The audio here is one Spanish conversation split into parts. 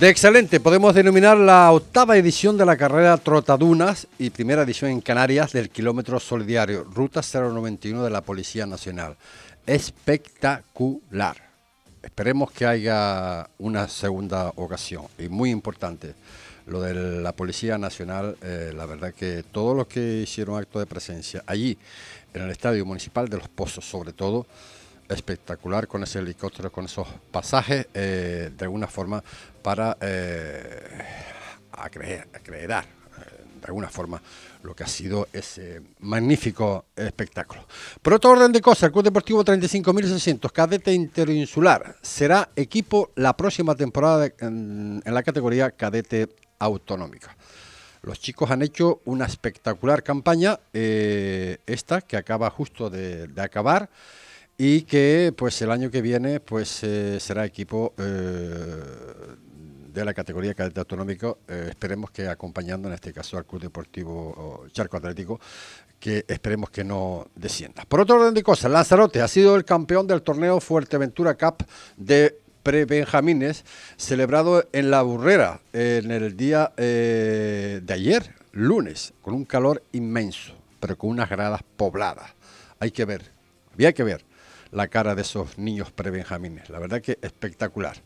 De excelente, podemos denominar la octava edición de la carrera Trotadunas y primera edición en Canarias del kilómetro solidario, ruta 091 de la Policía Nacional. Espectacular. Esperemos que haya una segunda ocasión y muy importante. Lo de la Policía Nacional, eh, la verdad que todos los que hicieron acto de presencia allí, en el Estadio Municipal de Los Pozos sobre todo, espectacular con ese helicóptero, con esos pasajes, eh, de alguna forma para eh, acreditar eh, de alguna forma lo que ha sido ese magnífico espectáculo. Por otro orden de cosas, el Club Deportivo 35.600, cadete interinsular, será equipo la próxima temporada en, la categoría cadete autonómica. Los chicos han hecho una espectacular campaña, eh, esta que acaba justo de acabar y que pues el año que viene pues eh, será equipo eh, de la categoría cadete autonómico, eh, esperemos que acompañando en este caso al Club Deportivo Charco Atlético, que esperemos que no descienda. Por otro orden de cosas, Lanzarote ha sido el campeón del torneo Fuerteventura Cup de pre-benjamines, celebrado en La Burrera en el día de ayer, lunes, con un calor inmenso, pero con unas gradas pobladas. Hay que ver, había que ver la cara de esos niños prebenjamines. La verdad que espectacular.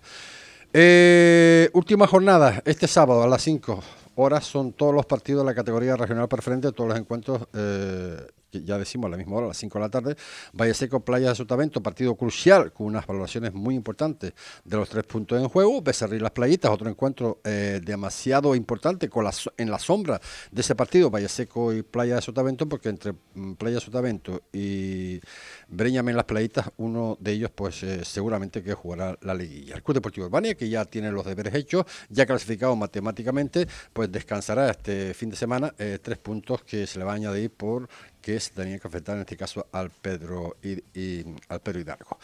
Eh, última jornada, este sábado a las 5 horas son todos los partidos de la categoría regional preferente, todos los encuentros eh, ya decimos a la misma hora, a las 5 de la tarde, Valle Seco, Playa de Sotavento, partido crucial con unas valoraciones muy importantes de los tres puntos en juego, Becerril Las Playitas, otro encuentro eh, demasiado importante con la, en la sombra de ese partido, Valle Seco y Playa de Sotavento, porque entre mm, Playa de Sotavento y Breñame en Las Playitas, uno de ellos pues eh, seguramente que jugará la liguilla. El Club Deportivo Urbania, que ya tiene los deberes hechos, ya clasificado matemáticamente, pues descansará este fin de semana eh, tres puntos que se le va a añadir por que se tenía que afectar en este caso al Pedro, y, al Pedro Hidalgo.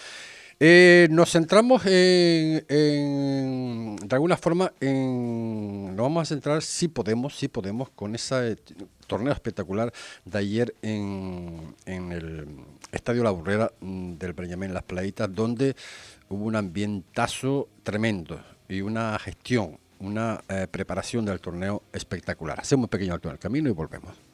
Eh, nos centramos en, de alguna forma, en, nos vamos a centrar, si podemos, si podemos, con ese torneo espectacular de ayer en, el Estadio La Burrera mm, del Benjamín Las Playitas, donde hubo un ambientazo tremendo y una gestión, una eh, preparación del torneo espectacular. Hacemos un pequeño alto en el camino y volvemos.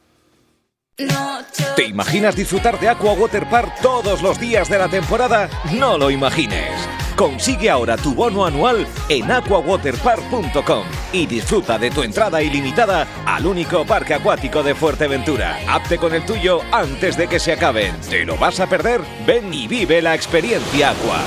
¿Te imaginas disfrutar de Aqua Water Park todos los días de la temporada? No lo imagines. Consigue ahora tu bono anual en aquawaterpark.com y disfruta de tu entrada ilimitada al único parque acuático de Fuerteventura. Apte con el tuyo antes de que se acaben. ¿Te lo vas a perder? Ven y vive la experiencia Aqua.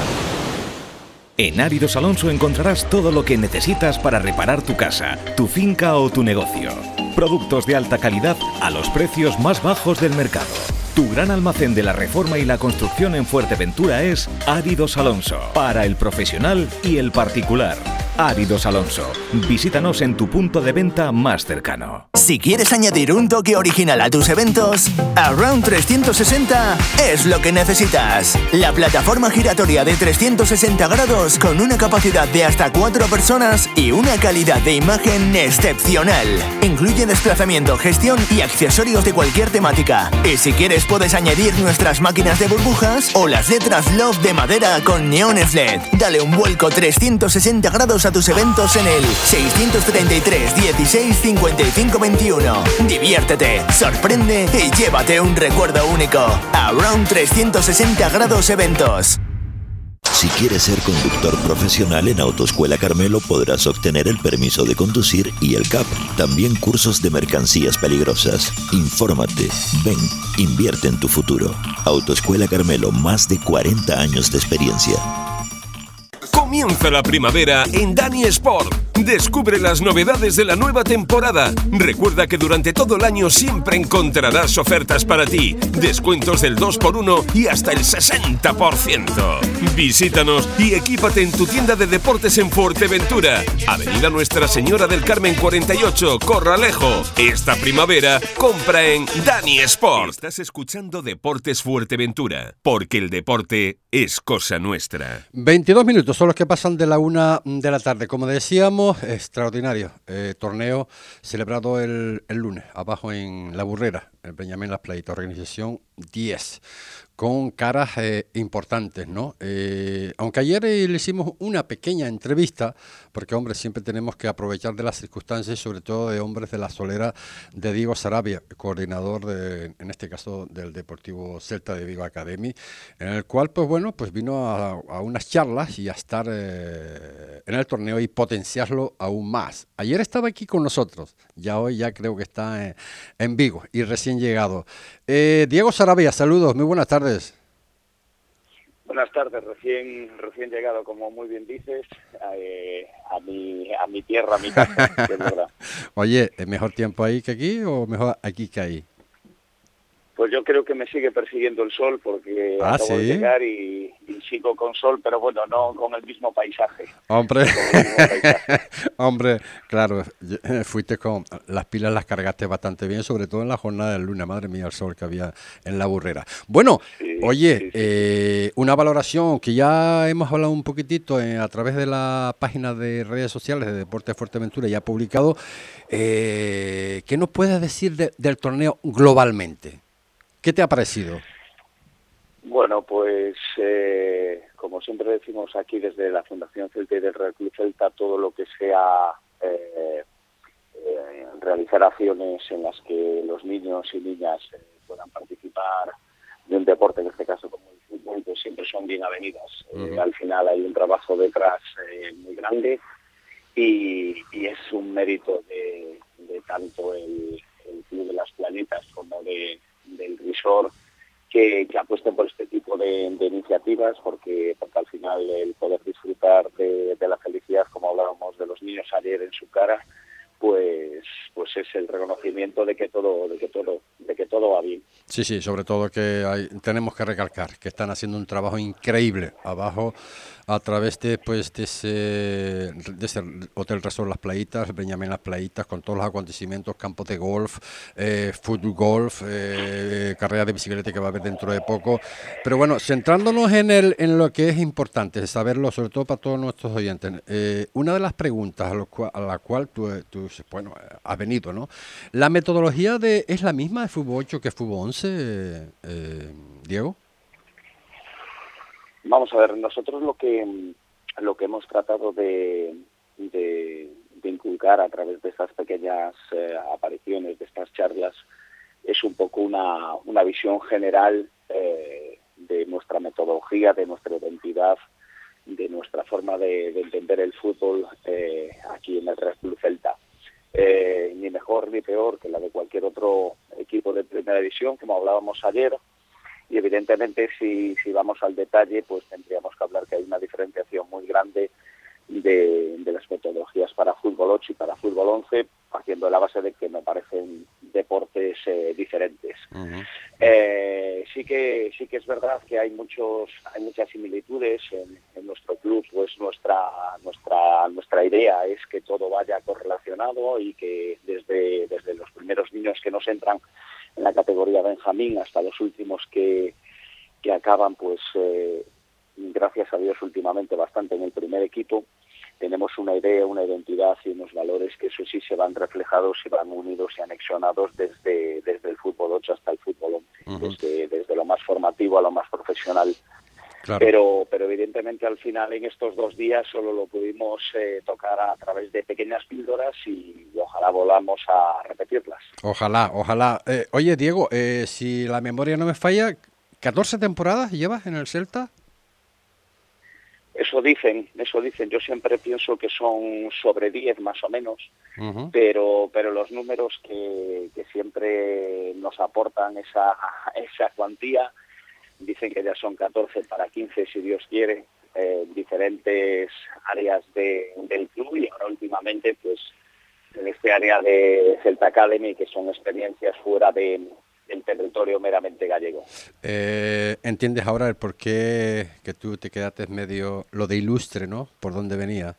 En Áridos Alonso encontrarás todo lo que necesitas para reparar tu casa, tu finca o tu negocio Productos de alta calidad a los precios más bajos del mercado. Tu gran almacén de la reforma y la construcción en Fuerteventura es Áridos Alonso, para el profesional y el particular. Áridos Alonso. Visítanos en tu punto de venta más cercano. Si quieres añadir un toque original a tus eventos, Around 360 es lo que necesitas. La plataforma giratoria de 360 grados con una capacidad de hasta 4 personas y una calidad de imagen excepcional. Incluye desplazamiento, gestión y accesorios de cualquier temática. Y si quieres puedes añadir nuestras máquinas de burbujas o las letras Love de madera con neones LED. Dale un vuelco 360 grados a tus eventos en el 633 16 55 21. Diviértete, sorprende y llévate un recuerdo único. Around 360 grados eventos. Si quieres ser conductor profesional en Autoescuela Carmelo podrás obtener el permiso de conducir y el CAP. También cursos de mercancías peligrosas. Infórmate, ven, invierte en tu futuro. Autoescuela Carmelo, más de 40 años de experiencia. Comienza la primavera en Dani Sport. Descubre las novedades de la nueva temporada. Recuerda que durante todo el año siempre encontrarás ofertas para ti, descuentos del 2x1 y hasta el 60%. Visítanos y equípate en tu tienda de deportes en Fuerteventura. Avenida Nuestra Señora del Carmen 48, Corralejo. Esta primavera compra en Dani Sport. Estás escuchando Deportes Fuerteventura, porque el deporte es cosa nuestra. 22 minutos son los que pasan de la una de la tarde. Como decíamos, extraordinario eh, torneo celebrado el, lunes, abajo en La Burrera, el Benjamín Las Playitas, organización 10 con caras eh, importantes, ¿no? Eh, aunque ayer le hicimos una pequeña entrevista, porque, hombre, siempre tenemos que aprovechar de las circunstancias, sobre todo de hombres de la solera de Diego Sarabia, coordinador, de, en este caso, del Deportivo Celta de Vigo Academy, en el cual, pues bueno, pues vino a, unas charlas y a estar en el torneo y potenciarlo aún más. Ayer estaba aquí con nosotros, ya hoy ya creo que está en Vigo y recién llegado. Diego Sarabia, saludos, muy buenas tardes. Buenas tardes, recién recién llegado, como muy bien dices, eh, a, mi, a mi tierra, a mi casa, Oye, ¿es mejor tiempo ahí que aquí o mejor aquí que ahí? Pues yo creo que me sigue persiguiendo el sol porque ah, acabo de llegar y, sigo con sol, pero bueno, no con el mismo paisaje. Hombre, hombre, claro, fuiste con las pilas las cargaste bastante bien, sobre todo en la jornada del lunes, madre mía, el sol que había en la burrera. Bueno, oye, eh, una valoración que ya hemos hablado un poquitito eh, a través de la página de redes sociales de Deporte Fuerteventura, ya publicado. Eh, ¿Qué nos puedes decir del torneo globalmente? ¿Qué te ha parecido? Bueno, pues eh, como siempre decimos aquí desde la Fundación Celta y del Real Club Celta, todo lo que sea eh, eh, realizar acciones en las que los niños y niñas puedan participar de un deporte, en este caso como el fútbol, pues siempre son bien avenidas. al final hay un trabajo detrás muy grande y, es un mérito de, tanto el, el Club de las Planetas como de del risor que, que apuesten por este tipo de, iniciativas porque, porque al final el poder disfrutar de, la felicidad, como hablábamos de los niños ayer en su cara, pues pues es el reconocimiento de que todo de que todo de que todo va bien. Sí sí sobre todo que hay, tenemos que recalcar que están haciendo un trabajo increíble. Abajo a través de, pues, de, ese, de ese Hotel Resort Las Playitas, Benjamín Las Playitas, con todos los acontecimientos, campos de golf, eh, fútbol golf, eh, carrera de bicicleta que va a haber dentro de poco. Pero bueno, centrándonos en, el, en lo que es importante, saberlo, sobre todo para todos nuestros oyentes, eh, una de las preguntas a, la cual tú, tú, bueno, has venido, ¿no? ¿La metodología de, es la misma de fútbol 8 que fútbol 11, eh, Diego? Vamos a ver, nosotros lo que lo que hemos tratado de, de, inculcar a través de estas pequeñas eh, apariciones, de estas charlas, es un poco una, una visión general eh, de nuestra metodología, de nuestra identidad, de nuestra forma de, entender el fútbol eh, aquí en el Red Club Celta. ni mejor ni peor que la de cualquier otro equipo de primera división, como hablábamos ayer, evidentemente si, si vamos al detalle pues tendríamos que hablar que hay una diferenciación muy grande de, las metodologías para fútbol 8 y para fútbol 11 haciendo la base de que me parecen deportes eh, diferentes. Eh, sí que sí que es verdad que hay muchos hay muchas similitudes en, en, nuestro club pues nuestra nuestra nuestra idea es que todo vaya correlacionado y que desde desde los primeros niños que nos entran en la categoría Benjamín hasta los últimos que, que acaban, pues eh, gracias a Dios últimamente bastante en el primer equipo, tenemos una idea, una identidad y unos valores que eso sí se van reflejados y van unidos y anexionados desde, desde el fútbol 8 hasta el fútbol 11, desde, desde lo más formativo a lo más profesional. Pero, pero evidentemente al final en estos dos días solo lo pudimos eh, tocar a través de pequeñas píldoras y, ojalá volvamos a repetirlas. Ojalá, ojalá. Eh, oye, Diego, eh, si la memoria no me falla, ¿14 temporadas llevas en el Celta? Eso dicen, eso dicen. Yo siempre pienso que son sobre 10 más o menos, pero, pero los números que, que siempre nos aportan esa, esa cuantía dicen que ya son 14 para 15 si Dios quiere, eh, diferentes áreas del club. Y ahora últimamente pues en este área de Celta Academy que son experiencias fuera de, del territorio meramente gallego. Eh, ¿Entiendes ahora el por qué que tú te quedaste medio lo de ilustre, ¿no? ¿Por dónde venía?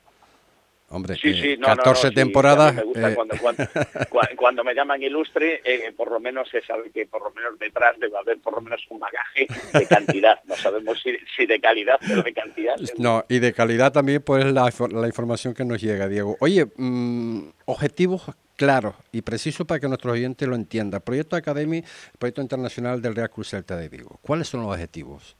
Hombre, sí, sí, 14 temporadas. me gusta cuando, me llaman ilustre, por lo menos se sabe que por lo menos detrás debe haber por lo menos un bagaje de cantidad. No sabemos si, de calidad, pero de cantidad. No, y de calidad también, pues la, la información que nos llega, Diego. Oye, mm, objetivos claro y preciso para que nuestros oyentes lo entiendan. Proyecto Academy, proyecto internacional del Real Cruz Celta de Vigo. ¿Cuáles son los objetivos?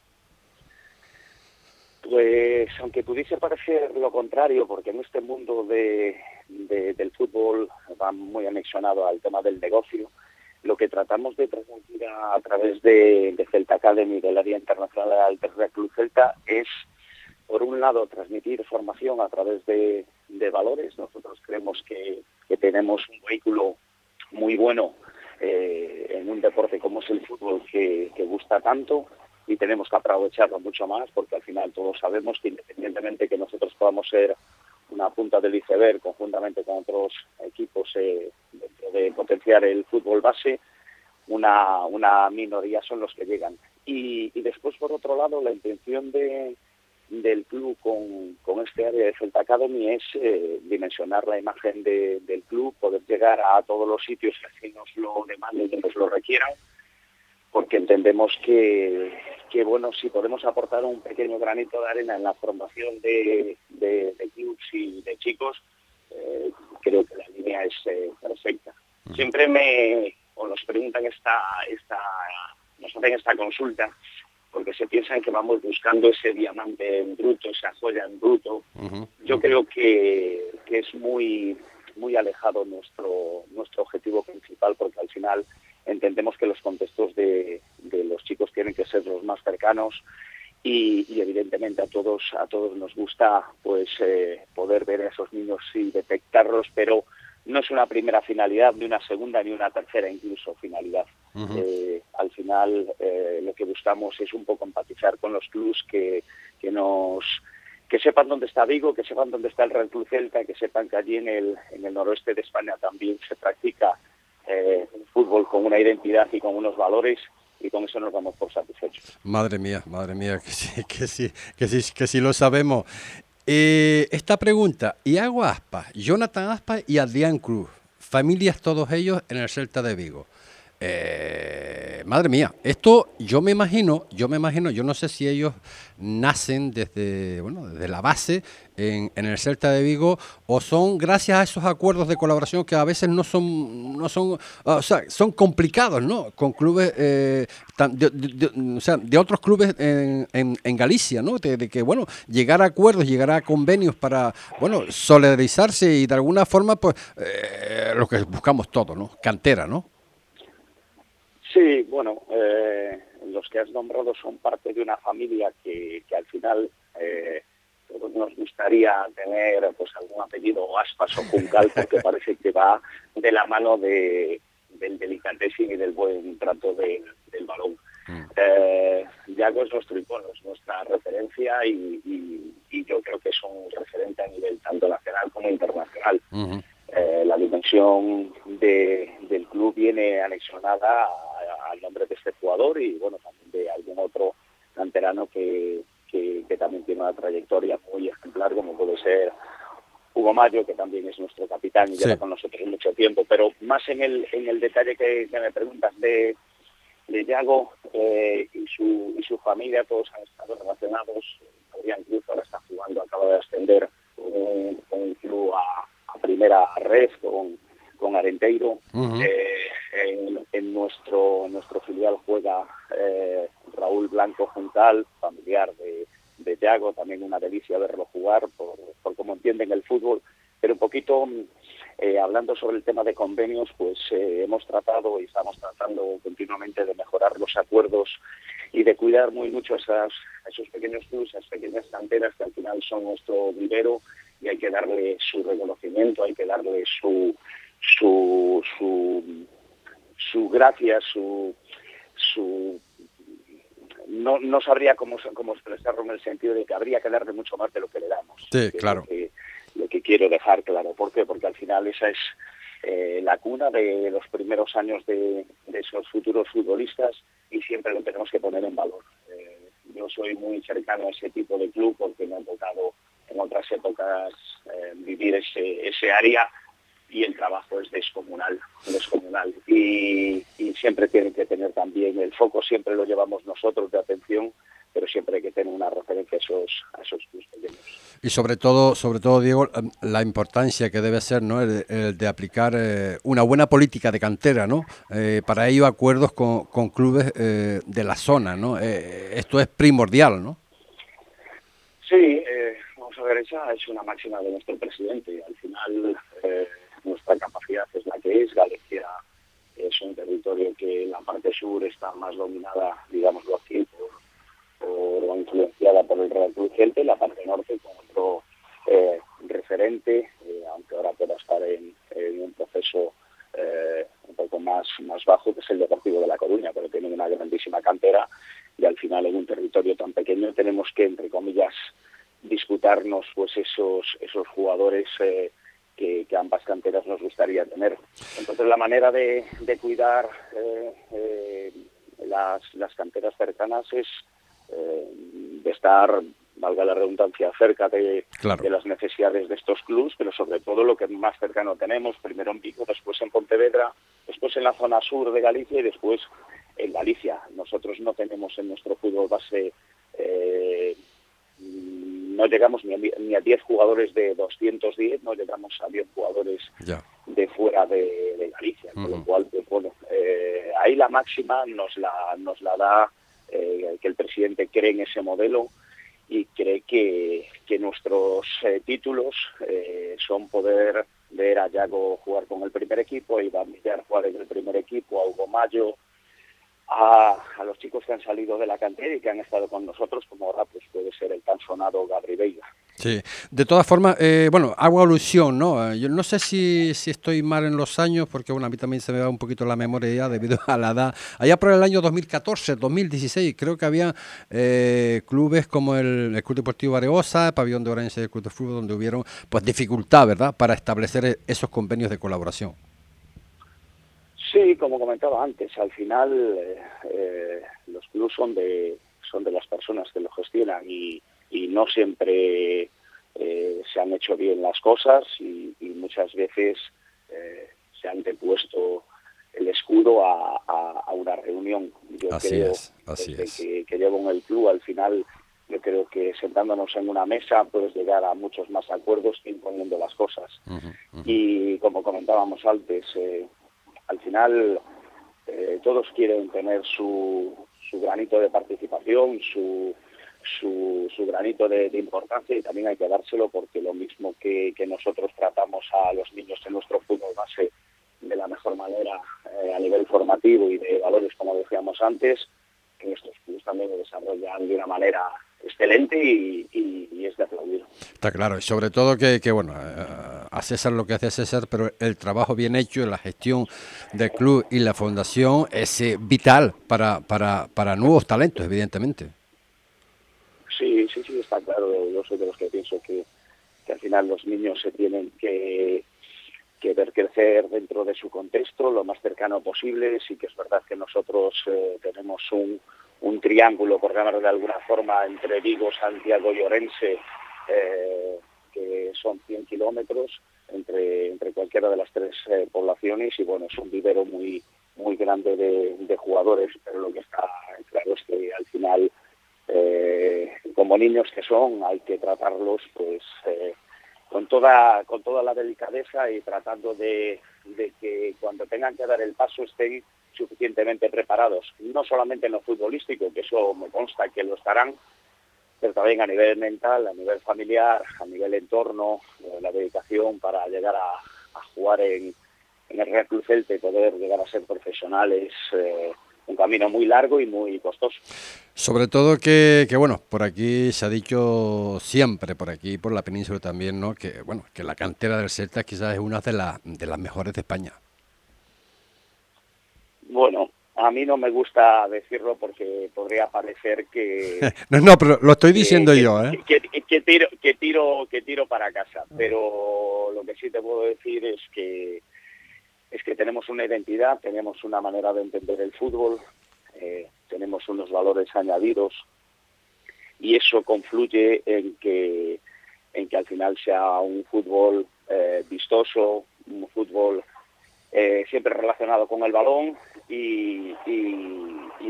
Pues aunque pudiese parecer lo contrario, porque en este mundo de, del fútbol va muy anexionado al tema del negocio, lo que tratamos de transmitir a, través de, Celta Academy, del área internacional del Real Club Celta, es por un lado, transmitir formación a través de, valores. Nosotros creemos que, tenemos un vehículo muy bueno eh, en un deporte como es el fútbol que, gusta tanto y tenemos que aprovecharlo mucho más porque al final todos sabemos que independientemente que nosotros podamos ser una punta del iceberg conjuntamente con otros equipos eh, de potenciar el fútbol base, una, una minoría son los que llegan. y después, por otro lado, la intención de, del club con, con este área de Celta Academy es eh, dimensionar la imagen del club, poder llegar a todos los sitios que nos lo demanden y nos lo requieran, porque entendemos que, que, bueno, si podemos aportar un pequeño granito de arena en la formación de, de, clubs y de chicos, eh, creo que la línea es eh, perfecta. Siempre me, o nos preguntan esta, esta, nos hacen esta consulta, porque se piensan que vamos buscando ese diamante en bruto, esa joya en bruto. Yo creo que, es muy muy alejado nuestro nuestro objetivo principal porque al final entendemos que los contextos de, los chicos tienen que ser los más cercanos y, evidentemente a todos a todos nos gusta pues eh, poder ver a esos niños y detectarlos pero no es una primera finalidad, ni una segunda, ni una tercera incluso finalidad. Eh, al final eh, lo que buscamos es un poco empatizar con los clubs que, que nos que sepan dónde está Vigo, que sepan dónde está el Real Club Celta, que sepan que allí en el, en el noroeste de España también se practica eh, fútbol con una identidad y con unos valores y con eso nos vamos por satisfechos. Madre mía, madre mía, que sí, que sí, que sí, que sí lo sabemos. Eh, esta pregunta, Iago Aspa, Jonathan Aspa y Adrián Cruz, familias todos ellos en el Celta de Vigo. Eh, madre mía, esto yo me imagino, yo me imagino, yo no sé si ellos nacen desde, bueno, desde la base en, el Celta de Vigo o son gracias a esos acuerdos de colaboración que a veces no son, no son, o sea, son complicados, ¿no? Con clubes, eh, de, o sea, de otros clubes en, en, Galicia, ¿no? De, que, bueno, llegar a acuerdos, llegar a convenios para, bueno, solidarizarse y de alguna forma, pues, eh, lo que buscamos todos, ¿no? Cantera, ¿no? Sí, bueno, eh, los que has nombrado son parte de una familia que, que al final eh, todos nos gustaría tener pues algún apellido Aspas o Juncal porque parece que va de la mano de, del delicatesín y del buen trato del balón. Mm. Eh, Yago es nuestro icono, es nuestra referencia y, yo creo que es un referente a nivel tanto nacional como internacional. Eh, la dimensión del club viene anexionada al nombre de este jugador y bueno también de algún otro canterano que, que, también tiene una trayectoria muy ejemplar como puede ser Hugo Mayo que también es nuestro capitán y lleva con nosotros mucho tiempo. Pero más en el en el detalle que, me preguntas de de Yago eh, y su y su familia todos han estado relacionados Adrián Cruz ahora está jugando acaba de ascender con un club a primera red con, con Arenteiro. Eh, en, nuestro nuestro filial juega eh, Raúl Blanco Juntal, familiar de, de Thiago, también una delicia verlo jugar por, por cómo entienden el fútbol. Pero un poquito eh, hablando sobre el tema de convenios, pues hemos tratado y estamos tratando continuamente de mejorar los acuerdos y de cuidar muy mucho esas, esos pequeños clubes, esas pequeñas canteras que al final son nuestro vivero y hay que darle su reconocimiento, hay que darle su su su, su gracia, su su no, no sabría cómo, cómo expresarlo en el sentido de que habría que darle mucho más de lo que le damos. Sí, claro. Lo que, quiero dejar claro. ¿Por qué? Porque al final esa es eh, la cuna de los primeros años de, de, esos futuros futbolistas y siempre lo tenemos que poner en valor. Eh, yo soy muy cercano a ese tipo de club porque me ha tocado en otras épocas eh, vivir ese, ese área y el trabajo es descomunal, descomunal. Y, y siempre tienen que tener también el foco, siempre lo llevamos nosotros de atención pero siempre hay que tener una referencia a esos, a esos pequeños. Y sobre todo, sobre todo, Diego, em, la importancia que debe ser ¿no? el, de aplicar eh, una buena política de cantera, ¿no? Eh, para ello acuerdos con, con clubes eh, de la zona, ¿no? esto es primordial, ¿no? Sí, vamos a ver, esa es una máxima de nuestro presidente. Al final, nuestra capacidad es la que es. Galicia es un territorio que en la parte sur está más dominada, digámoslo así, por o influenciada por el Real la parte norte con otro eh, referente, eh, aunque ahora pueda estar en, un proceso eh, un poco más, más bajo, que es el Deportivo de La Coruña, pero tiene una grandísima cantera y al final en un territorio tan pequeño tenemos que, entre comillas, disputarnos pues esos, esos jugadores que, ambas canteras nos gustaría tener. Entonces la manera de, cuidar las, las canteras cercanas es eh, de estar, valga la redundancia, cerca de, las necesidades de estos clubes, pero sobre todo lo que más cercano tenemos, primero en Vigo, después en Pontevedra, después en la zona sur de Galicia y después en Galicia. Nosotros no tenemos en nuestro fútbol base, eh, no llegamos ni a, 10 jugadores de 210, no llegamos a 10 jugadores de fuera de, Galicia, con lo cual, pues, bueno, eh, ahí la máxima nos la, nos la da eh, que el presidente cree en ese modelo y cree que, nuestros eh, títulos eh, son poder ver a Yago jugar con el primer equipo, a Iván Villar jugar en el primer equipo, a Hugo Mayo, a, los chicos que han salido de la cantera y que han estado con nosotros, como ahora pues puede ser el tan sonado Gabri Veiga. Sí, de todas formas, eh, bueno, hago alusión, ¿no? Yo no sé si, si estoy mal en los años, porque bueno, a mí también se me va un poquito la memoria ya debido a la edad. Allá por el año 2014, 2016, creo que había eh, clubes como el, Club Deportivo Areosa, el Pabellón de Orense y el Club de Fútbol, donde hubieron pues dificultad, ¿verdad?, para establecer esos convenios de colaboración. Sí, como comentaba antes, al final eh, eh, los clubs son de, son de las personas que lo gestionan y, no siempre eh, se han hecho bien las cosas y, muchas veces se han depuesto el escudo a, una reunión. Yo creo Que, que, llevo en el club, al final yo creo que sentándonos en una mesa puedes llegar a muchos más acuerdos que imponiendo las cosas. Y como comentábamos antes, al final eh, todos quieren tener su, granito de participación, su granito de, importancia y también hay que dárselo porque lo mismo que, nosotros tratamos a los niños en nuestro fútbol base de la mejor manera eh, a nivel formativo y de valores, como decíamos antes, que nuestros clubes también lo desarrollan de una manera excelente y, es de aplaudir. Está claro, y sobre todo que, que, bueno, eh, a César lo que hace César, pero el trabajo bien hecho, la gestión del club y la fundación es eh, vital para, para, para nuevos talentos, evidentemente. Sí, sí, sí, está claro. Yo soy de los que pienso que, que al final los niños se tienen que, que ver crecer dentro de su contexto lo más cercano posible. Sí que es verdad que nosotros eh, tenemos un un triángulo, por llamarlo de alguna forma, entre Vigo, Santiago y Orense, eh, que son 100 kilómetros entre, entre cualquiera de las tres eh, poblaciones. Y bueno, es un vivero muy, muy grande de, jugadores, pero lo que está claro es que al final, eh, como niños que son, hay que tratarlos pues con toda con toda la delicadeza y tratando de, de que cuando tengan que dar el paso estén suficientemente preparados, no solamente en lo futbolístico, que eso me consta que lo estarán, pero también a nivel mental, a nivel familiar, a nivel entorno, eh, la dedicación para llegar a, jugar en, el Real Club Celte, poder llegar a ser profesionales, eh, un camino muy largo y muy costoso. Sobre todo que, que, bueno, por aquí se ha dicho siempre, por aquí por la península también, ¿no? Que bueno, que la cantera del Celta quizás es una de, las de las mejores de España. Bueno, a mí no me gusta decirlo porque podría parecer que... no, no, pero lo estoy diciendo yo, ¿eh? Que, tiro, que, tiro, que tiro para casa, pero lo que sí te puedo decir es que es que tenemos una identidad, tenemos una manera de entender el fútbol, eh, tenemos unos valores añadidos y eso confluye en que en que al final sea un fútbol eh, vistoso, un fútbol eh, siempre relacionado con el balón y,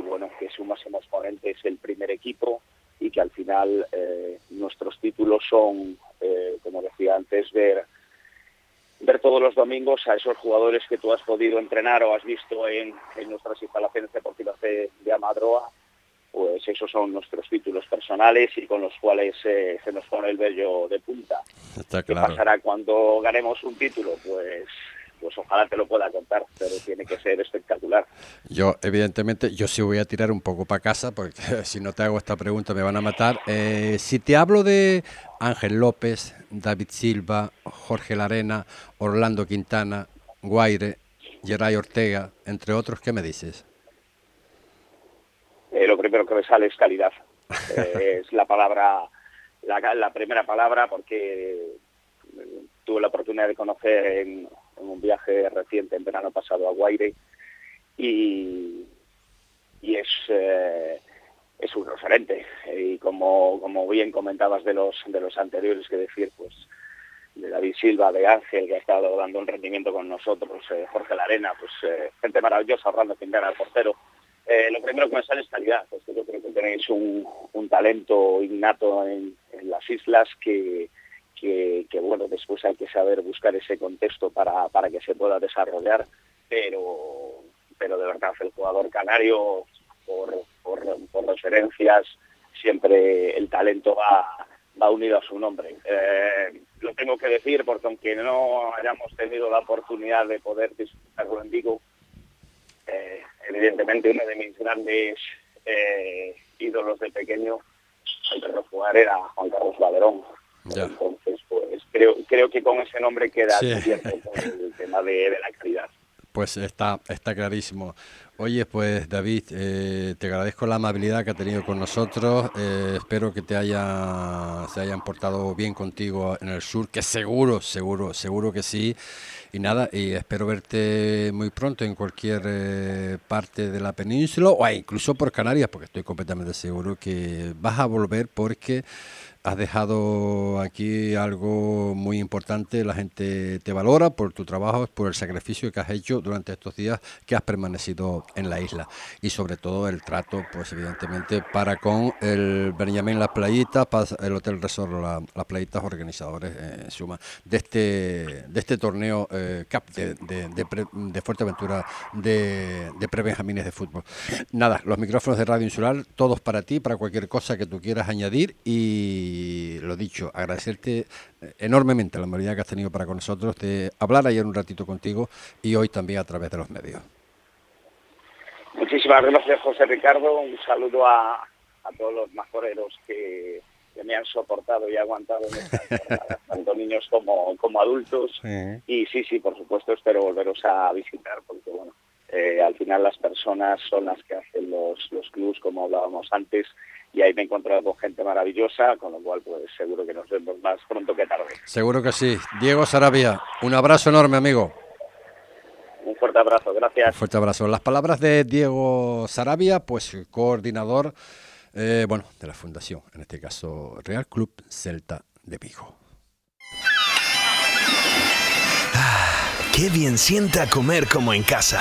bueno, que su máximo exponente es el primer equipo y que al final eh, nuestros títulos son, como decía antes, ver ver todos los domingos a esos jugadores que tú has podido entrenar o has visto en, nuestras instalaciones deportivas de, de Amadroa pues esos son nuestros títulos personales y con los cuales eh, se nos pone el vello de punta. ¿Qué pasará cuando ganemos un título? Pues pues ojalá te lo pueda contar, pero tiene que ser espectacular. Yo, evidentemente, yo sí voy a tirar un poco para casa, porque si no te hago esta pregunta me van a matar. Eh, si te hablo de Ángel López, David Silva, Jorge Larena, Orlando Quintana, Guaire, Geray Ortega, entre otros, ¿qué me dices? Eh, lo primero que me sale es calidad. Eh, es la palabra, la, primera palabra, porque tuve la oportunidad de conocer en, un viaje reciente, en verano pasado, a Guaire, y, y es, es un referente. Y como, como bien comentabas de los, de los anteriores, que decir, pues de David Silva, de Ángel, que ha estado dando un rendimiento con nosotros, Jorge Larena, pues gente maravillosa, Orlando Quintana, el portero, eh, lo primero que me sale es calidad. Pues yo creo que tenéis un, talento innato en, las islas que, que, bueno, después hay que saber buscar ese contexto para, para que se pueda desarrollar, pero, pero de verdad el jugador canario, por, por, referencias, siempre el talento va, va unido a su nombre. Eh, lo tengo que decir porque aunque no hayamos tenido la oportunidad de poder disfrutarlo en Vigo, eh, evidentemente uno de mis grandes eh, ídolos de pequeño al jugar era Juan Carlos Valerón. Entonces, creo, creo que con ese nombre queda el tema de, la calidad. Pues está, está clarísimo. Oye, pues David, eh, te agradezco la amabilidad que ha tenido con nosotros. Eh, espero que te haya, se hayan portado bien contigo en el sur, que seguro, seguro, seguro que sí. Y nada, y espero verte muy pronto en cualquier eh, parte de la península o incluso por Canarias, porque estoy completamente seguro que vas a volver porque has dejado aquí algo muy importante, la gente te valora por tu trabajo, por el sacrificio que has hecho durante estos días que has permanecido en la isla y sobre todo el trato, pues evidentemente para con el Benjamín Las Playitas, el Hotel Resort Las Playitas organizadores eh, en suma de este de este torneo eh, CAP de, de, Fuerteventura de, de pre-benjamines de fútbol. Nada, los micrófonos de Radio Insular, todos para ti, para cualquier cosa que tú quieras añadir y y lo dicho, agradecerte eh, enormemente la amabilidad que has tenido para con nosotros de hablar ayer un ratito contigo y hoy también a través de los medios. Muchísimas gracias, José Ricardo. Un saludo a, todos los majoreros que, me han soportado y aguantado tanto niños como, como adultos. Y sí, sí, por supuesto, espero volveros a visitar porque, bueno, eh, al final las personas son las que hacen los, los clubs, como hablábamos antes, y ahí me he encontrado con gente maravillosa, con lo cual pues seguro que nos vemos más pronto que tarde. Seguro que sí. Diego Sarabia, un abrazo enorme, amigo. Un fuerte abrazo, gracias. Un fuerte abrazo. Las palabras de Diego Sarabia, pues coordinador, eh, bueno, de la fundación, en este caso Real Club Celta de Vigo. Ah, qué bien sienta comer como en casa.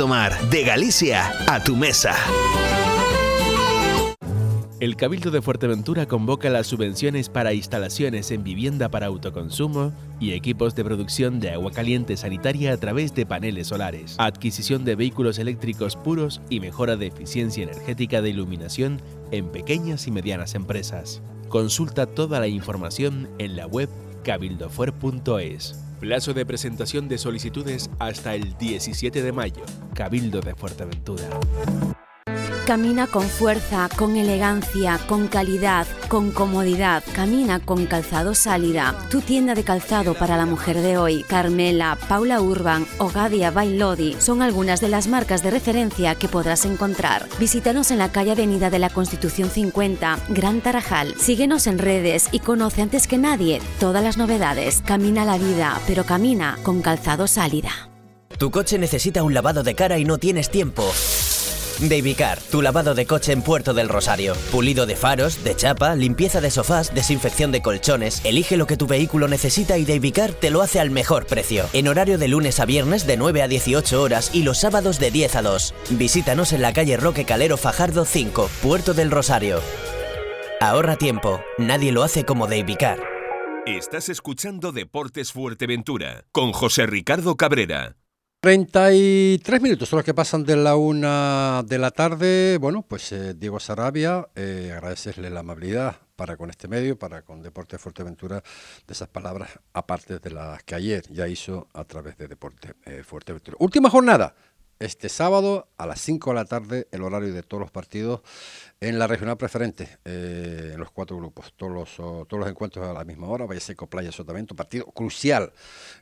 Domar, de Galicia a tu mesa. El Cabildo de Fuerteventura convoca las subvenciones para instalaciones en vivienda para autoconsumo y equipos de producción de agua caliente sanitaria a través de paneles solares, adquisición de vehículos eléctricos puros y mejora de eficiencia energética de iluminación en pequeñas y medianas empresas. Consulta toda la información en la web cabildofuer.es. Plazo de presentación de solicitudes hasta el 17 de mayo. Cabildo de Fuerteventura. Camina con fuerza, con elegancia, con calidad, con comodidad. Camina con Calzado Sálida, tu tienda de calzado para la mujer de hoy. Carmela, Paula Urban o Gadia Bailodi son algunas de las marcas de referencia que podrás encontrar. Visítanos en la calle Avenida de la Constitución 50, Gran Tarajal. Síguenos en redes y conoce antes que nadie todas las novedades. Camina la vida, pero camina con Calzado Sálida. Tu coche necesita un lavado de cara y no tienes tiempo. Davicar, tu lavado de coche en Puerto del Rosario. Pulido de faros, de chapa, limpieza de sofás, desinfección de colchones. Elige lo que tu vehículo necesita y Davicar te lo hace al mejor precio. En horario de lunes a viernes de 9 a 18 horas y los sábados de 10 a 2. Visítanos en la calle Roque Calero Fajardo 5, Puerto del Rosario. Ahorra tiempo, nadie lo hace como Davicar. Estás escuchando Deportes Fuerteventura con José Ricardo Cabrera. 33 minutos son los que pasan de la una de la tarde. Bueno, pues eh, Diego Sarabia, eh, agradecerle la amabilidad para con este medio, para con Deporte Fuerteventura, de esas palabras, aparte de las que ayer ya hizo a través de Deporte eh, Fuerteventura. Última jornada, este sábado a las 5 de la tarde, el horario de todos los partidos en la regional preferente, eh, en los cuatro grupos, todos los, encuentros a la misma hora, Valle Seco, Playa, Sotavento, partido crucial,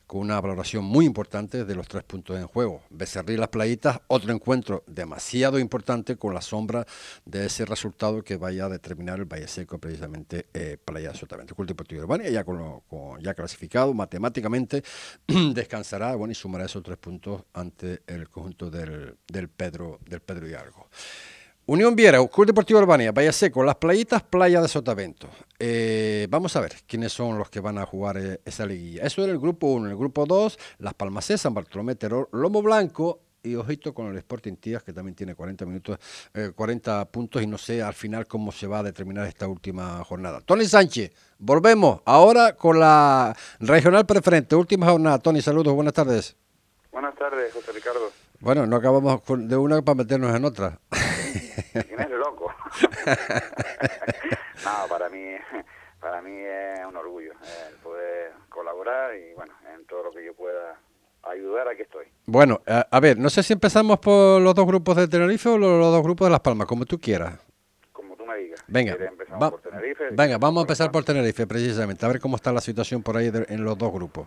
con una valoración muy importante de los tres puntos en juego. Becerril Las Playitas, otro encuentro demasiado importante con la sombra de ese resultado que vaya a determinar el Valle Seco, precisamente eh, Playa, Sotavento. El Deportivo Urbana, ya, con, ya clasificado matemáticamente, descansará y sumará esos tres puntos ante el conjunto del, del Pedro, del Pedro Hidalgo. Unión Viera, Club Deportivo Albania, Valle Seco, Las Playitas, Playa de Sotavento. Eh, vamos a ver quiénes son los que van a jugar eh, esa liguilla. Eso era el grupo 1. En el grupo 2, Las Palmas San Bartolomé Terror, Lomo Blanco y ojito con el Sporting Tías, que también tiene 40 minutos, 40 eh, puntos y no sé al final cómo se va a determinar esta última jornada. Tony Sánchez, volvemos ahora con la regional preferente, última jornada. Tony, saludos, buenas tardes. Buenas tardes, José Ricardo. Bueno, no acabamos de una para meternos en otra. Tienes loco. no, para mí, para mí es un orgullo el poder colaborar y bueno, en todo lo que yo pueda ayudar, aquí estoy. Bueno, a, ver, no sé si empezamos por los dos grupos de Tenerife o los, dos grupos de Las Palmas, como tú quieras. Como tú me digas. Venga, venga, vamos a empezar por Tenerife precisamente, a ver cómo está la situación por ahí en los dos grupos.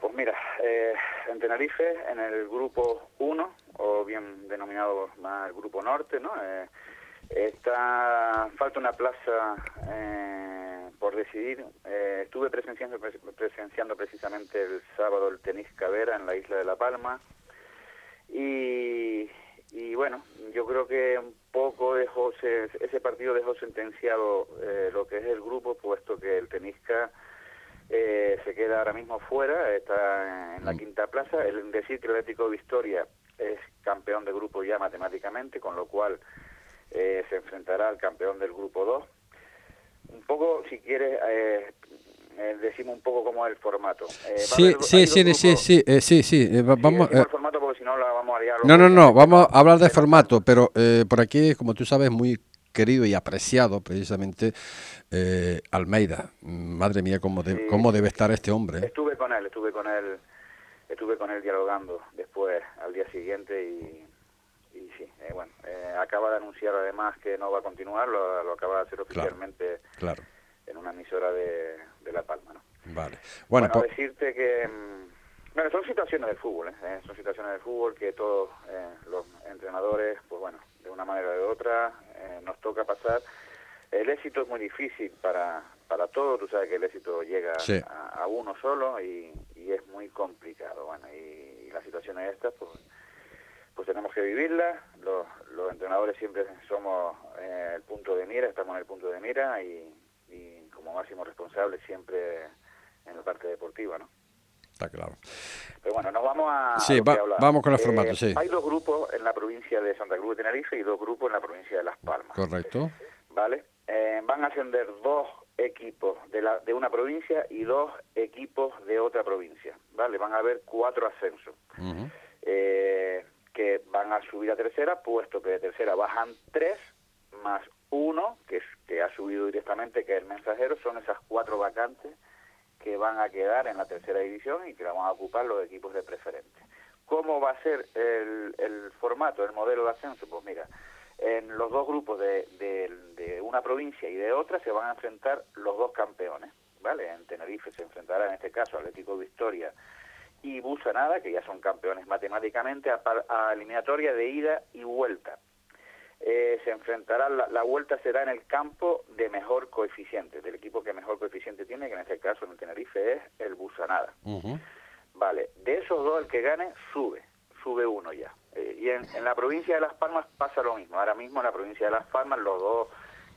Pues mira, eh, en Tenerife, en el grupo 1, o bien denominado más el Grupo Norte, ¿no? Eh, está, falta una plaza eh, por decidir. Eh, estuve presenciando, presenciando precisamente el sábado el tenis Cavera en la isla de La Palma y, y bueno, yo creo que un poco dejó, ese partido dejó sentenciado lo que es el grupo, puesto que el tenisca se queda ahora mismo fuera, está en la mm. quinta plaza. El decir que el Atlético Victoria es campeón de grupo ya matemáticamente, con lo cual eh, se enfrentará al campeón del grupo 2. Un poco, si quieres, eh, eh, decimos un poco cómo es el formato. sí, sí, sí, sí, sí, sí, sí, vamos... el formato porque si no la vamos a liar. No, no, no, vamos a hablar de formato, pero por aquí, como tú sabes, muy querido y apreciado precisamente Almeida. Madre mía, cómo, cómo debe estar este hombre. Estuve con él, estuve con él estuve con él dialogando después día siguiente y, y sí, eh, bueno, eh, acaba de anunciar además que no va a continuar, lo, acaba de hacer oficialmente claro, en una emisora de, La Palma, ¿no? Vale. Bueno, bueno decirte que... Mm, bueno, son situaciones del fútbol, ¿eh? son situaciones del fútbol que todos los entrenadores, pues bueno, de una manera o de otra, nos toca pasar. El éxito es muy difícil para, para todos, tú sabes que el éxito llega a, uno solo y, es muy complicado. Bueno, y, la situación es esta, pues, pues tenemos que vivirla. Los, los entrenadores siempre somos eh, el punto de mira, estamos en el punto de mira y, como máximo responsable siempre en la parte deportiva, ¿no? Está claro. Pero bueno, nos vamos a. Sí, vamos con el formato, eh, sí. Hay dos grupos en la provincia de Santa Cruz de Tenerife y dos grupos en la provincia de Las Palmas. Correcto. ¿Vale? Eh, van a ascender dos equipos de, la, de una provincia y dos equipos de otra provincia, ¿vale? Van a haber cuatro ascensos eh, que van a subir a tercera, puesto que de tercera bajan tres más uno que, que ha subido directamente, que es el mensajero, son esas cuatro vacantes que van a quedar en la tercera división y que la van a ocupar los equipos de preferente. ¿Cómo va a ser el, el formato, el modelo de ascenso? Pues mira, en los dos grupos de, de, una provincia y de otra se van a enfrentar los dos campeones, ¿vale? En Tenerife se enfrentará en este caso Atlético Victoria y Busanada, que ya son campeones matemáticamente, a, eliminatoria de ida y vuelta. Eh, se enfrentará, la, vuelta será en el campo de mejor coeficiente, del equipo que mejor coeficiente tiene, que en este caso en Tenerife es el Busanada. Vale, de esos dos el que gane sube, sube uno ya. Eh, en, la provincia de Las Palmas pasa lo mismo. Ahora mismo en la provincia de Las Palmas los dos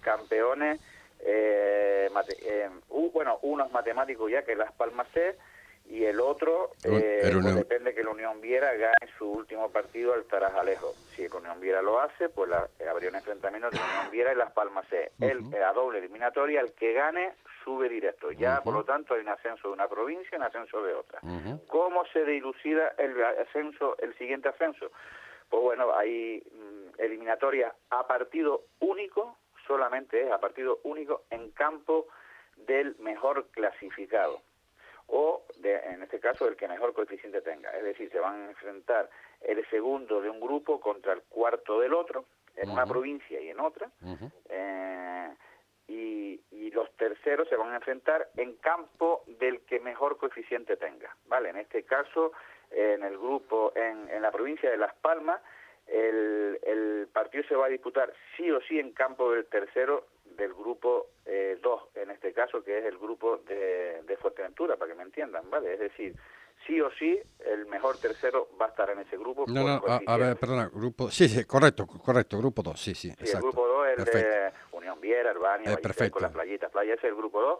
campeones, eh, eh bueno, uno es matemático ya que Las Palmas C y el otro eh, pues depende que la Unión Viera gane su último partido al Tarajalejo. Si la Unión Viera lo hace, pues habría un enfrentamiento entre la Unión Viera y Las Palmas C. el, a doble eliminatoria, el que gane sube directo. Ya, por lo tanto, hay un ascenso de una provincia y un ascenso de otra. ¿Cómo se dilucida el ascenso, el siguiente ascenso? Pues bueno, hay mm, eliminatoria a partido único, solamente es a partido único en campo del mejor clasificado o de, en este caso el que mejor coeficiente tenga. Es decir, se van a enfrentar el segundo de un grupo contra el cuarto del otro, en una provincia y en otra, eh, y, los terceros se van a enfrentar en campo del que mejor coeficiente tenga. ¿vale? En este caso, en el grupo, en, en la provincia de Las Palmas, el, el partido se va a disputar sí o sí en campo del tercero del grupo 2, eh, en este caso, que es el grupo de, de, Fuerteventura, para que me entiendan, ¿vale? Es decir, sí o sí, el mejor tercero va a estar en ese grupo. No, no, a, ver, perdona, grupo... Sí, sí, correcto, correcto, grupo 2, sí, sí, sí el grupo 2 es de Unión Viera, Albania, eh, con las playitas, playa es el grupo 2.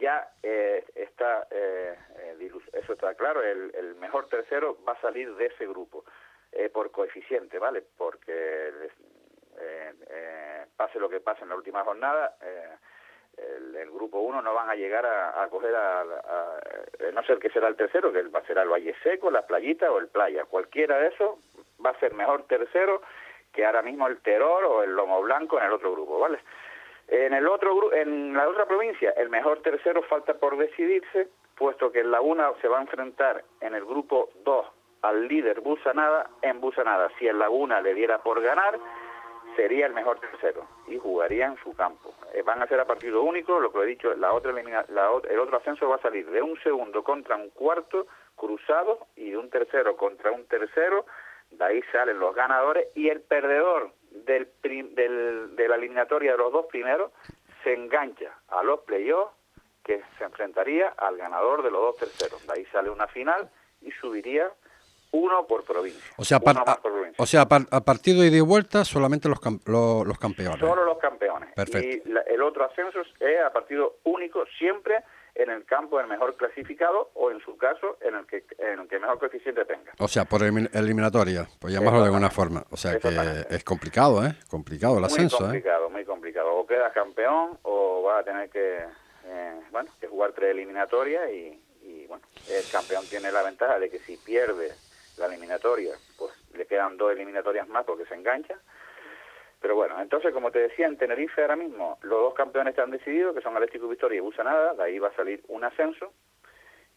Ya eh, está, eh eso está claro, el, el mejor tercero va a salir de ese grupo. Eh, por coeficiente, ¿vale? Porque eh, eh, pase lo que pase en la última jornada, eh, el, grupo 1 no van a llegar a, coger a, no sé que será el tercero, que va a ser el Valle Seco, la Playita o el Playa. Cualquiera de esos va a ser mejor tercero que ahora mismo el Terror o el Lomo Blanco en el otro grupo, ¿vale? En el otro en la otra provincia, el mejor tercero falta por decidirse, puesto que en la una se va a enfrentar en el grupo 2 al líder Busanada en Busanada. Si el Laguna le diera por ganar, sería el mejor tercero y jugaría en su campo. Eh, van a ser a partido único, lo que he dicho, la otra el otro ascenso va a salir de un segundo contra un cuarto cruzado y de un tercero contra un tercero, de ahí salen los ganadores y el perdedor del, del, de la eliminatoria de los dos primeros se engancha a los playoffs que se enfrentaría al ganador de los dos terceros. De ahí sale una final y subiría uno por provincia. O sea, o sea a, partir de ida y vuelta solamente los, los, campeones. Solo los campeones. Perfecto. Y el otro ascenso es a partido único siempre en el campo del mejor clasificado o en su caso en el que en el que mejor coeficiente tenga. O sea, por eliminatoria, pues llamarlo de alguna forma. O sea que es complicado, ¿eh? Complicado el ascenso, Muy ¿eh? complicado, muy complicado. O quedas campeón o vas a tener que, eh, bueno, que jugar tres eliminatorias y, bueno, el campeón tiene la ventaja de que si pierde la eliminatoria, pues le quedan dos eliminatorias más porque se engancha. Pero bueno, entonces, como te decía, en Tenerife ahora mismo los dos campeones están decididos, que son Atlético Victoria y Busanada, de ahí va a salir un ascenso.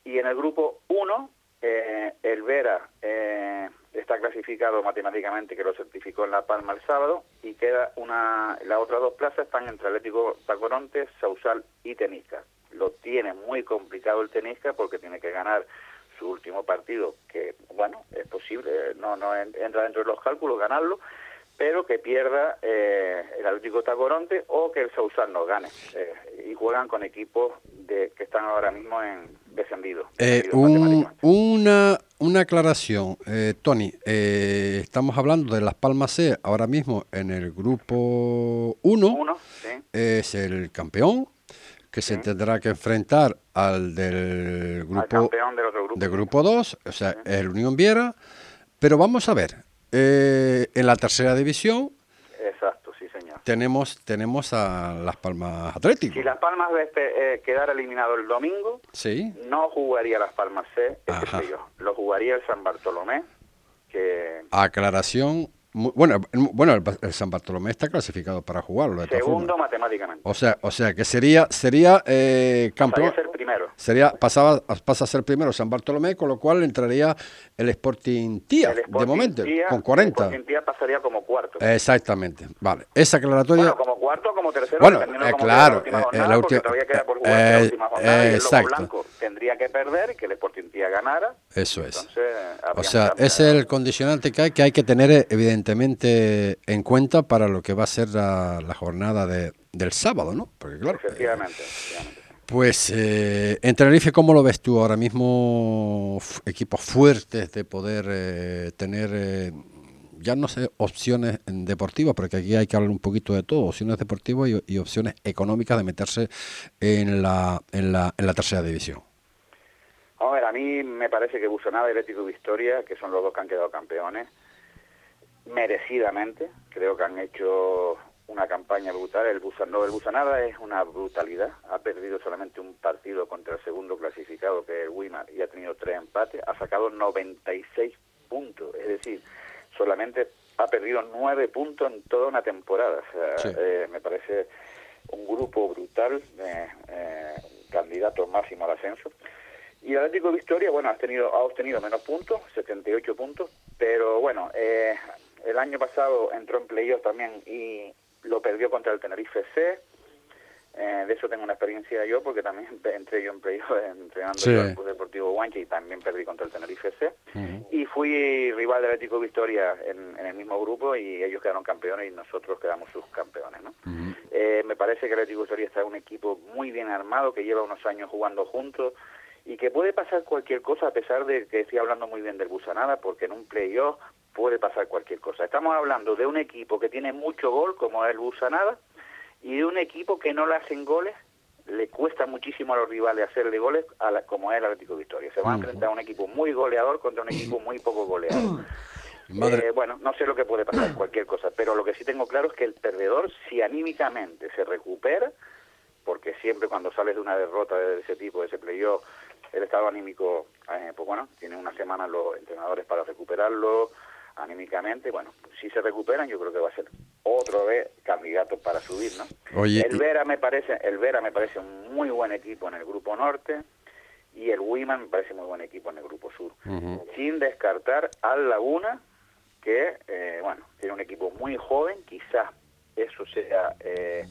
Y en el grupo 1, eh, el Vera eh, está clasificado matemáticamente, que lo certificó en La Palma el sábado, y queda una, las otras dos plazas están entre Atlético Tacoronte, Sausal y Tenisca. Lo tiene muy complicado el Tenisca porque tiene que ganar su último partido, que bueno, es posible, no, no entra dentro de los cálculos ganarlo, pero que pierda eh, el Atlético Tacoronte o que el Sausal no gane. Eh, y juegan con equipos de, que están ahora mismo en descendido. Eh, una, una aclaración, Tony, estamos hablando de Las Palmas C ahora mismo en el grupo 1, es el campeón que se tendrá que enfrentar al del grupo, campeón del otro grupo. grupo 2, o sea, el Unión Viera. Pero vamos a ver, eh, en la tercera división. Tenemos, tenemos a Las Palmas Atlético. Si Las Palmas este, eh, quedara eliminado el domingo, ¿Sí? no jugaría Las Palmas C, lo jugaría el San Bartolomé. Que... Aclaración bueno, bueno el, San Bartolomé está clasificado para jugarlo. Segundo matemáticamente. O sea, o sea que sería sería eh, campeón. Ser primero. Sería pasaba pasa a ser primero San Bartolomé, con lo cual entraría el Sporting Tía de momento con 40. El Sporting Tía pasaría como cuarto. Exactamente. Vale. Esa aclaratoria. Bueno, como cuarto, como tercero. Bueno, eh, claro. La última eh, la última, todavía queda por jugar la última jornada y el exacto. Blanco tendría que perder y que el Sporting Tía ganara. Eso es. o sea, es el condicionante que hay que hay que tener evidentemente en cuenta para lo que va a ser la, jornada de, del sábado, ¿no? Porque claro. Efectivamente. pues eh, en Tenerife, ¿cómo lo ves tú ahora mismo? Equipos fuertes de poder eh, tener, eh, ya no sé, opciones deportivas, porque aquí hay que hablar un poquito de todo, opciones deportivas y, opciones económicas de meterse en la, en la, en la tercera división. A ver, a mí me parece que Busanada y Atlético Victoria, que son los dos que han quedado campeones, merecidamente. Creo que han hecho una campaña brutal. El, Busan, el Busanada es una brutalidad. Ha perdido solamente un partido contra el segundo clasificado, que es el Wimar, y ha tenido tres empates. Ha sacado 96 puntos. Es decir, solamente ha perdido nueve puntos en toda una temporada. O sea, eh, me parece un grupo brutal, eh, eh, candidato máximo al ascenso. Y el Atlético Victoria, bueno, ha, tenido, ha obtenido menos puntos, 78 puntos, pero bueno, eh, el año pasado entró en playoff también y lo perdió contra el Tenerife C. Eh, de eso tengo una experiencia yo, porque también entré yo en playoff entrenando en el Club Deportivo Guanche y también perdí contra el Tenerife C. Y fui rival de Atlético Victoria en, el mismo grupo y ellos quedaron campeones y nosotros quedamos subcampeones. ¿no? eh, me parece que el Atlético Victoria está un equipo muy bien armado, que lleva unos años jugando juntos y que puede pasar cualquier cosa a pesar de que estoy hablando muy bien del Busanada, porque en un playoff puede pasar cualquier cosa. Estamos hablando de un equipo que tiene mucho gol, como es el Busanada, y de un equipo que no le hacen goles, le cuesta muchísimo a los rivales hacerle goles, a la, como es el Atlético Victoria. Se va a enfrentar a un equipo muy goleador contra un equipo muy poco goleador. Eh, bueno, no sé lo que puede pasar, cualquier cosa, pero lo que sí tengo claro es que el perdedor, si anímicamente se recupera, porque siempre cuando sales de una derrota de ese tipo, de ese playoff, el estado anímico, eh, pues bueno, tiene una semana los entrenadores para recuperarlo anímicamente. Bueno, si se recuperan, yo creo que va a ser otro vez candidato para subir, ¿no? el Vera me parece, el Vera me parece un muy buen equipo en el grupo norte y el Wiman me parece muy buen equipo en el grupo sur, sin descartar al Laguna que, eh, bueno, tiene un equipo muy joven, quizás eso sea eh,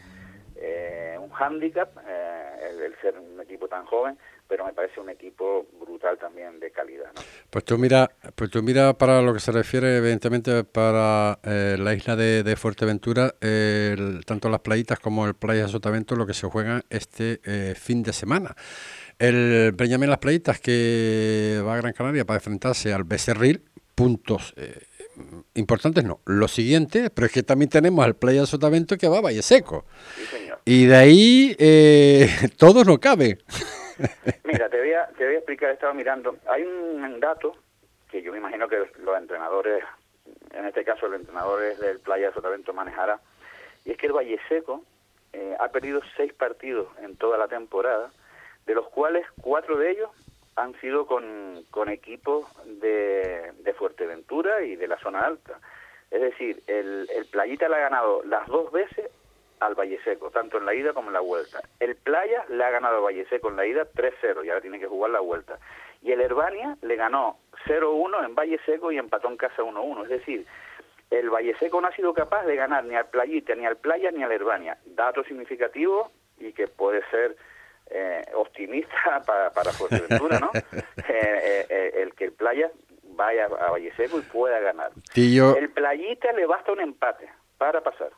eh, un hándicap, el, ser un equipo tan joven, pero me parece un equipo brutal también de calidad. ¿no? Pues tú mira, pues tú mira para lo que se refiere evidentemente para eh, la isla de, Fuerteventura, tanto las playitas como el Playa Sotavento, lo que se juega este eh, fin de semana. El Benjamín Las Playitas que va a Gran Canaria para enfrentarse al Becerril, puntos eh, importantes no. Lo siguiente, pero es que también tenemos al Playa Sotavento que va a Valle Seco. Y de ahí todo no cabe. Mira, te voy, a, te voy a explicar, estaba mirando. Hay un dato que yo me imagino que los entrenadores, en este caso el entrenador es del Playa Sotavento manejará, y es que el Valle Seco eh, ha perdido seis partidos en toda la temporada, de los cuales cuatro de ellos han sido con, con equipos de, de Fuerteventura y de la zona alta. Es decir, el, el Playita le ha ganado las dos veces al Valle Seco, tanto en la ida como en la vuelta. El Playa le ha ganado al Valle Seco en la ida 3-0 y ahora tiene que jugar la vuelta. Y el Herbania le ganó 0-1 en Valle Seco y empató en casa 1-1. Es decir, el Valle Seco no ha sido capaz de ganar ni al Playita, ni al Playa, ni al Herbania. Dato significativo y que puede ser eh, optimista para, para Fuerteventura, ¿no? Eh, eh, el que el Playa vaya a Valle Seco y pueda ganar. El Playita le basta un empate para pasar.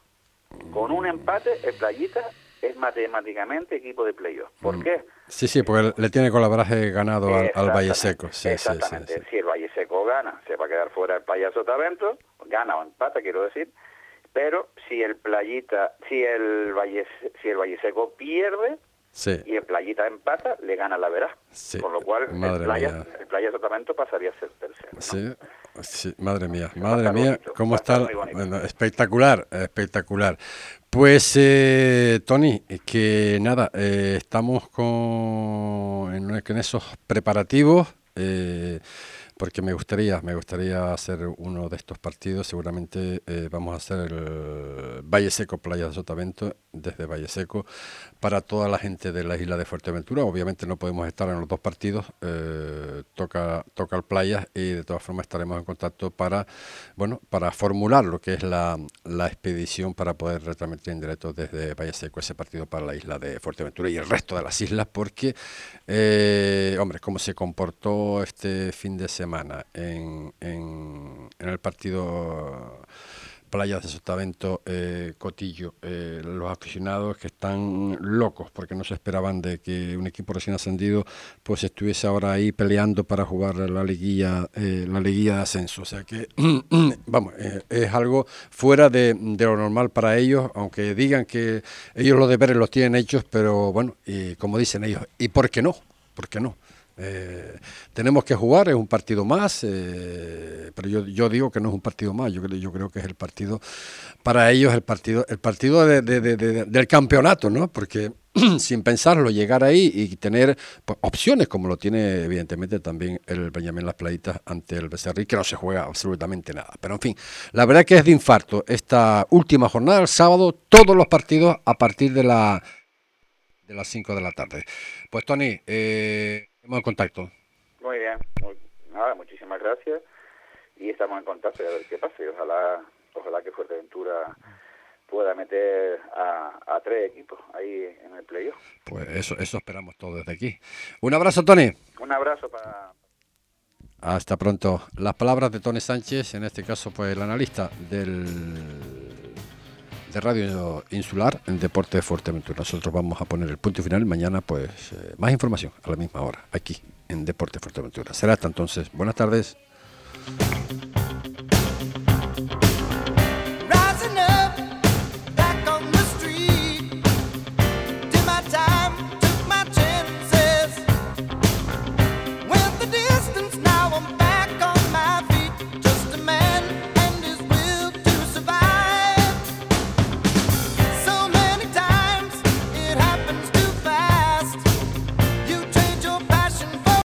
Con un empate, el Playita es matemáticamente equipo de playoff. ¿Por mm. qué? Sí, sí, porque le tiene colaboraje ganado al, al Valle Seco. Sí, exactamente. si el Valle Seco gana, se va a quedar fuera el Payaso Tavento, gana o empata, quiero decir. Pero si el Playita, si el Valle, si el Valle Seco pierde, y el Playita empata, le gana la Verá. Con lo cual, el playa, el playa Sotavento pasaría a ser tercero. Sí. Madre mía, madre mía, cómo está. espectacular, espectacular. Pues, eh, Tony, que nada, eh, estamos con, en, esos preparativos. Eh, porque me gustaría, me gustaría hacer uno de estos partidos. Seguramente eh, vamos a hacer el Valle Seco Playa de Sotavento desde Valle Seco para toda la gente de la isla de Fuerteventura. Obviamente no podemos estar en los dos partidos, eh, toca toca el playa y de todas formas estaremos en contacto para bueno para formular lo que es la, la expedición para poder retransmitir en directo desde Valle Seco ese partido para la isla de Fuerteventura y el resto de las islas porque eh, hombre cómo se comportó este fin de semana en, en, en el partido playas de Sotavento, eh, Cotillo, eh, los aficionados que están locos porque no se esperaban de que un equipo recién ascendido pues estuviese ahora ahí peleando para jugar la liguilla, eh, la liguilla de ascenso. O sea que, vamos, es algo fuera de, de, lo normal para ellos, aunque digan que ellos los deberes los tienen hechos, pero bueno, y como dicen ellos, ¿y por qué no? ¿Por qué no? Eh, tenemos que jugar, es un partido más, eh, pero yo, yo, digo que no es un partido más, yo, yo creo que es el partido, para ellos el partido, el partido de, de, de, del campeonato, ¿no? Porque sin pensarlo, llegar ahí y tener pues, opciones, como lo tiene evidentemente también el Benjamín Las Playitas ante el Becerril, que no se juega absolutamente nada. Pero en fin, la verdad que es de infarto esta última jornada, el sábado, todos los partidos a partir de, la, de las 5 de la tarde. Pues Tony, eh, Estamos en contacto. Muy bien. nada, muchísimas gracias. Y estamos en contacto y a ver qué pasa. Y ojalá, ojalá que Fuerteventura pueda meter a, a, tres equipos ahí en el playoff. Pues eso, eso esperamos todos desde aquí. Un abrazo, Tony. Un abrazo para... Hasta pronto. Las palabras de Tony Sánchez, en este caso, pues el analista del de Radio Insular en Deporte de Fuerteventura. Nosotros vamos a poner el punto final. Mañana, pues, eh, más información a la misma hora, aquí en Deporte de Fuerteventura. Será hasta entonces. Buenas tardes.